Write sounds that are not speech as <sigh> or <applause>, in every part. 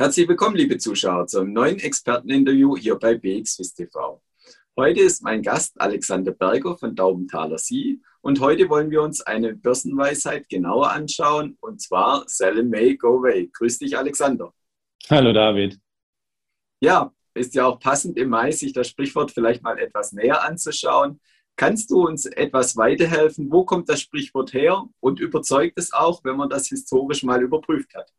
Herzlich willkommen, liebe Zuschauer, zum neuen Experteninterview hier bei BXWIS TV. Heute ist mein Gast Alexander Berger von Daubenthaler Sie und heute wollen wir uns eine Börsenweisheit genauer anschauen und zwar Sell in May, Go Away. Grüß dich, Alexander. Hallo, David. Ja, ist ja auch passend im Mai, sich das Sprichwort vielleicht mal etwas näher anzuschauen. Kannst du uns etwas weiterhelfen? Wo kommt das Sprichwort her und überzeugt es auch, wenn man das historisch mal überprüft hat?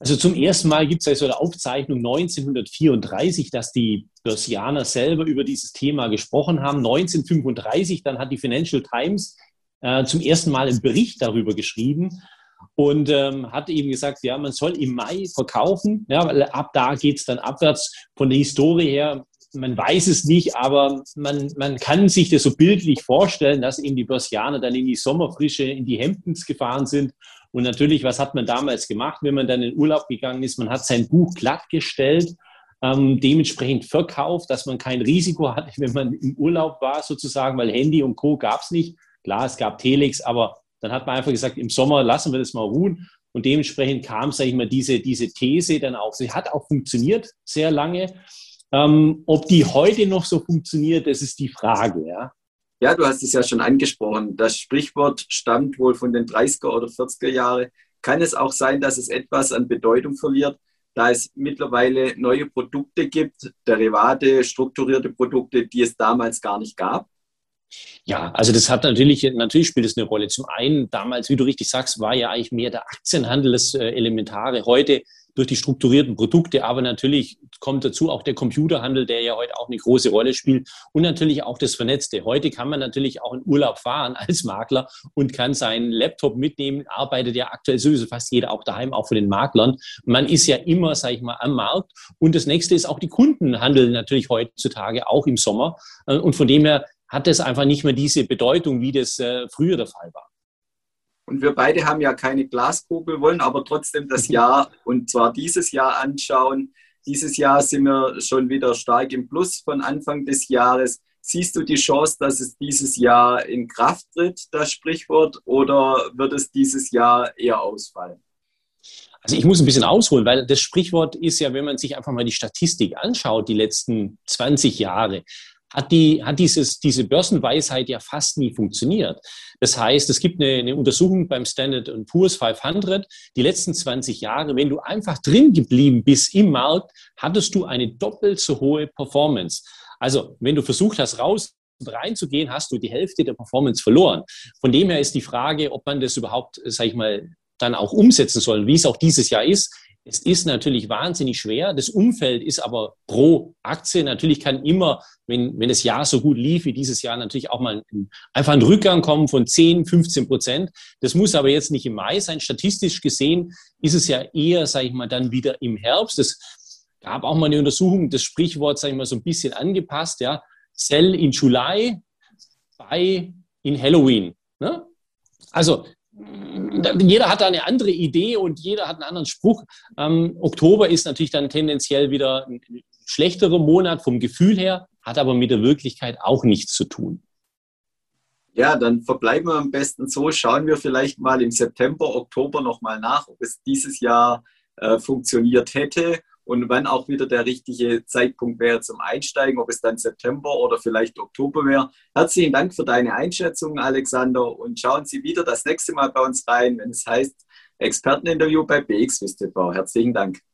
Also zum ersten Mal gibt es ja so eine Aufzeichnung 1934, dass die Börsianer selber über dieses Thema gesprochen haben. 1935, dann hat die Financial Times äh, zum ersten Mal einen Bericht darüber geschrieben und ähm, hat eben gesagt, ja, man soll im Mai verkaufen, ja, weil ab da geht es dann abwärts. Von der Historie her, man weiß es nicht, aber man, man kann sich das so bildlich vorstellen, dass eben die Börsianer dann in die Sommerfrische, in die Hemdens gefahren sind und natürlich, was hat man damals gemacht, wenn man dann in Urlaub gegangen ist? Man hat sein Buch glattgestellt, ähm, dementsprechend verkauft, dass man kein Risiko hatte, wenn man im Urlaub war, sozusagen, weil Handy und Co. gab es nicht. Klar, es gab Telex, aber dann hat man einfach gesagt, im Sommer lassen wir das mal ruhen. Und dementsprechend kam, sage ich mal, diese, diese These dann auch. Sie hat auch funktioniert sehr lange. Ähm, ob die heute noch so funktioniert, das ist die Frage. Ja? Ja, du hast es ja schon angesprochen. Das Sprichwort stammt wohl von den 30er oder 40er Jahren. Kann es auch sein, dass es etwas an Bedeutung verliert, da es mittlerweile neue Produkte gibt, Derivate, strukturierte Produkte, die es damals gar nicht gab? Ja, also das hat natürlich, natürlich spielt es eine Rolle. Zum einen, damals, wie du richtig sagst, war ja eigentlich mehr der Aktienhandel das äh, Elementare. Heute durch die strukturierten Produkte, aber natürlich kommt dazu auch der Computerhandel, der ja heute auch eine große Rolle spielt und natürlich auch das Vernetzte. Heute kann man natürlich auch in Urlaub fahren <laughs> als Makler und kann seinen Laptop mitnehmen, arbeitet ja aktuell sowieso fast jeder auch daheim, auch von den Maklern. Man ist ja immer, sage ich mal, am Markt und das nächste ist auch die Kunden handeln natürlich heutzutage auch im Sommer äh, und von dem her hat es einfach nicht mehr diese Bedeutung, wie das äh, früher der Fall war. Und wir beide haben ja keine Glaskugel, wollen aber trotzdem das Jahr und zwar dieses Jahr anschauen. Dieses Jahr sind wir schon wieder stark im Plus von Anfang des Jahres. Siehst du die Chance, dass es dieses Jahr in Kraft tritt, das Sprichwort, oder wird es dieses Jahr eher ausfallen? Also ich muss ein bisschen ausholen, weil das Sprichwort ist ja, wenn man sich einfach mal die Statistik anschaut, die letzten 20 Jahre, hat, die, hat dieses, diese Börsenweisheit ja fast nie funktioniert. Das heißt, es gibt eine, eine Untersuchung beim Standard Poor's 500. Die letzten 20 Jahre, wenn du einfach drin geblieben bist im Markt, hattest du eine doppelt so hohe Performance. Also, wenn du versucht hast, raus reinzugehen, hast du die Hälfte der Performance verloren. Von dem her ist die Frage, ob man das überhaupt, sag ich mal, dann auch umsetzen soll, wie es auch dieses Jahr ist. Es ist natürlich wahnsinnig schwer. Das Umfeld ist aber pro Aktie. Natürlich kann immer, wenn, wenn das Jahr so gut lief wie dieses Jahr, natürlich auch mal ein, einfach ein Rückgang kommen von 10, 15 Prozent. Das muss aber jetzt nicht im Mai sein. Statistisch gesehen ist es ja eher, sage ich mal, dann wieder im Herbst. Es gab auch mal eine Untersuchung, das Sprichwort, sage ich mal, so ein bisschen angepasst. Ja, Sell in July, Buy in Halloween. Ne? Also jeder hat da eine andere Idee und jeder hat einen anderen Spruch. Ähm, Oktober ist natürlich dann tendenziell wieder ein schlechterer Monat vom Gefühl her, hat aber mit der Wirklichkeit auch nichts zu tun. Ja, dann verbleiben wir am besten so. Schauen wir vielleicht mal im September, Oktober nochmal nach, ob es dieses Jahr äh, funktioniert hätte und wann auch wieder der richtige Zeitpunkt wäre zum Einsteigen, ob es dann September oder vielleicht Oktober wäre. Herzlichen Dank für deine Einschätzung, Alexander, und schauen Sie wieder das nächste Mal bei uns rein, wenn es heißt Experteninterview bei BXWIST. Herzlichen Dank.